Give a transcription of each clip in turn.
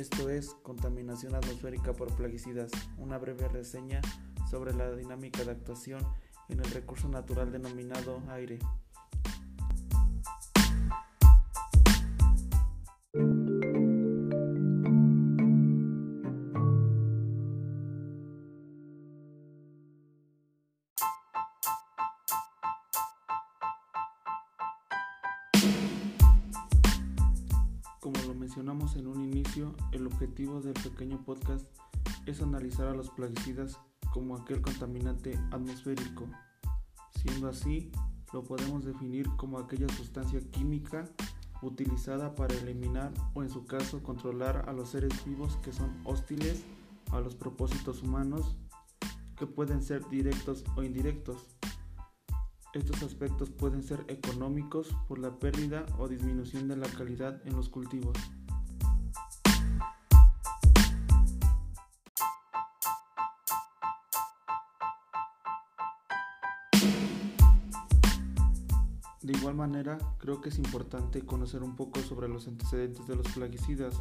Esto es Contaminación atmosférica por plaguicidas, una breve reseña sobre la dinámica de actuación en el recurso natural denominado aire. Mencionamos en un inicio, el objetivo del pequeño podcast es analizar a los plaguicidas como aquel contaminante atmosférico. Siendo así, lo podemos definir como aquella sustancia química utilizada para eliminar o en su caso controlar a los seres vivos que son hostiles a los propósitos humanos, que pueden ser directos o indirectos. Estos aspectos pueden ser económicos por la pérdida o disminución de la calidad en los cultivos. De igual manera, creo que es importante conocer un poco sobre los antecedentes de los plaguicidas.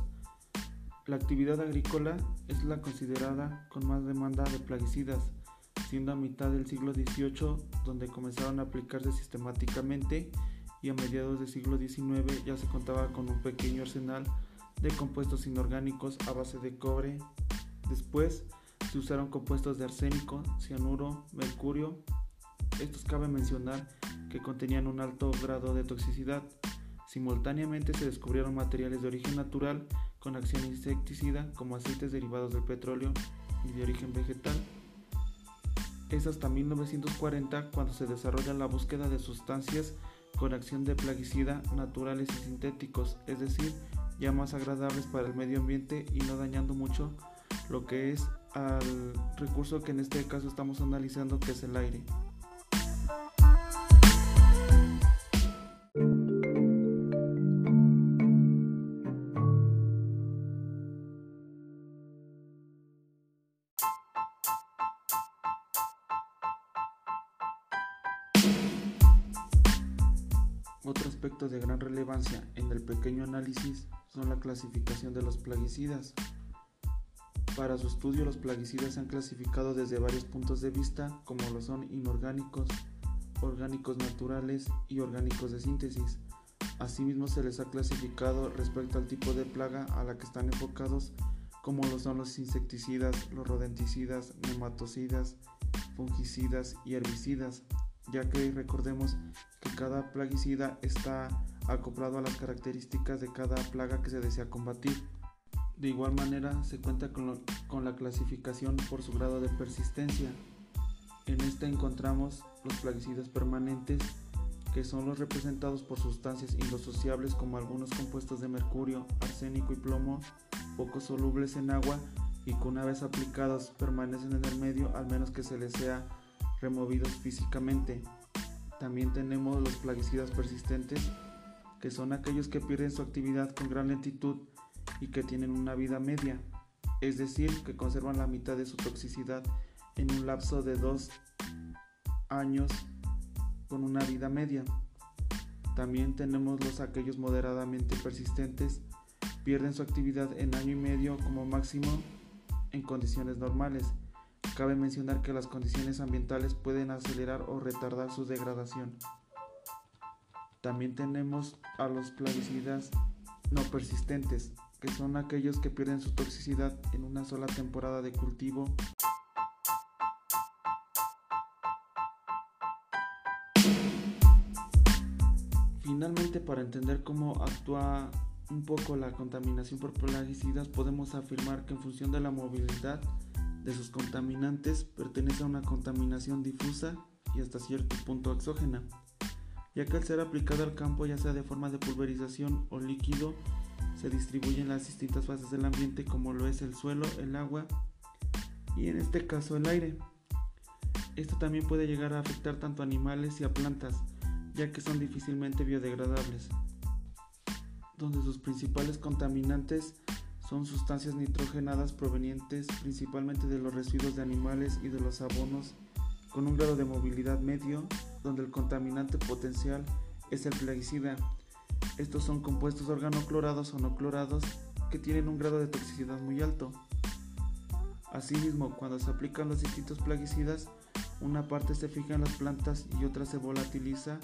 La actividad agrícola es la considerada con más demanda de plaguicidas, siendo a mitad del siglo XVIII donde comenzaron a aplicarse sistemáticamente y a mediados del siglo XIX ya se contaba con un pequeño arsenal de compuestos inorgánicos a base de cobre. Después se usaron compuestos de arsénico, cianuro, mercurio. Estos cabe mencionar que contenían un alto grado de toxicidad. Simultáneamente se descubrieron materiales de origen natural con acción insecticida como aceites derivados del petróleo y de origen vegetal. Es hasta 1940 cuando se desarrolla la búsqueda de sustancias con acción de plaguicida naturales y sintéticos, es decir, ya más agradables para el medio ambiente y no dañando mucho lo que es al recurso que en este caso estamos analizando que es el aire. Otro aspecto de gran relevancia en el pequeño análisis son la clasificación de los plaguicidas. Para su estudio los plaguicidas se han clasificado desde varios puntos de vista como lo son inorgánicos, orgánicos naturales y orgánicos de síntesis. Asimismo se les ha clasificado respecto al tipo de plaga a la que están enfocados como lo son los insecticidas, los rodenticidas, nematocidas, fungicidas y herbicidas, ya que recordemos que cada plaguicida está acoplado a las características de cada plaga que se desea combatir. De igual manera se cuenta con, la clasificación por su grado de persistencia. En esta encontramos los plaguicidas permanentes, que son los representados por sustancias indosociables como algunos compuestos de mercurio, arsénico y plomo, poco solubles en agua y que una vez aplicados permanecen en el medio al menos que se les sea removidos físicamente. También tenemos los plaguicidas persistentes, que son aquellos que pierden su actividad con gran lentitud y que tienen una vida media, es decir, que conservan la mitad de su toxicidad en un lapso de dos años con una vida media. También tenemos los aquellos moderadamente persistentes, pierden su actividad en año y medio como máximo en condiciones normales Cabe mencionar que las condiciones ambientales pueden acelerar o retardar su degradación. También tenemos a los plaguicidas no persistentes, que son aquellos que pierden su toxicidad en una sola temporada de cultivo. Finalmente, para entender cómo actúa un poco la contaminación por plaguicidas, podemos afirmar que en función de la movilidad de sus contaminantes pertenece a una contaminación difusa y hasta cierto punto exógena, ya que al ser aplicado al campo ya sea de forma de pulverización o líquido, se distribuye en las distintas fases del ambiente como lo es el suelo, el agua y en este caso el aire. Esto también puede llegar a afectar tanto a animales y a plantas, ya que son difícilmente biodegradables, donde sus principales contaminantes son sustancias nitrogenadas provenientes principalmente de los residuos de animales y de los abonos con un grado de movilidad medio, donde el contaminante potencial es el plaguicida. Estos son compuestos organoclorados o no clorados que tienen un grado de toxicidad muy alto. Asimismo, cuando se aplican los distintos plaguicidas, una parte se fija en las plantas y otra se volatiliza,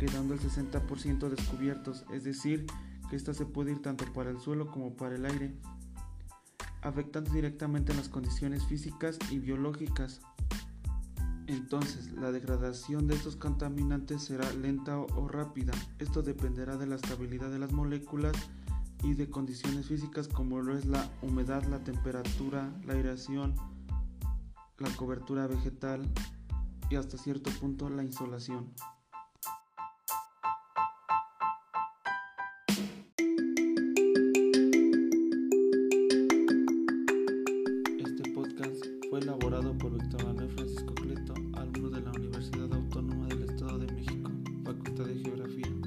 quedando el 60% descubiertos, es decir, que ésta se puede ir tanto para el suelo como para el aire, afectando directamente las condiciones físicas y biológicas. Entonces, la degradación de estos contaminantes será lenta o rápida. Esto dependerá de la estabilidad de las moléculas y de condiciones físicas como lo es la humedad, la temperatura, la aireación, la cobertura vegetal y hasta cierto punto la insolación. Elaborado por Víctor Manuel Francisco Cleto, alumno de la Universidad Autónoma del Estado de México, Facultad de Geografía.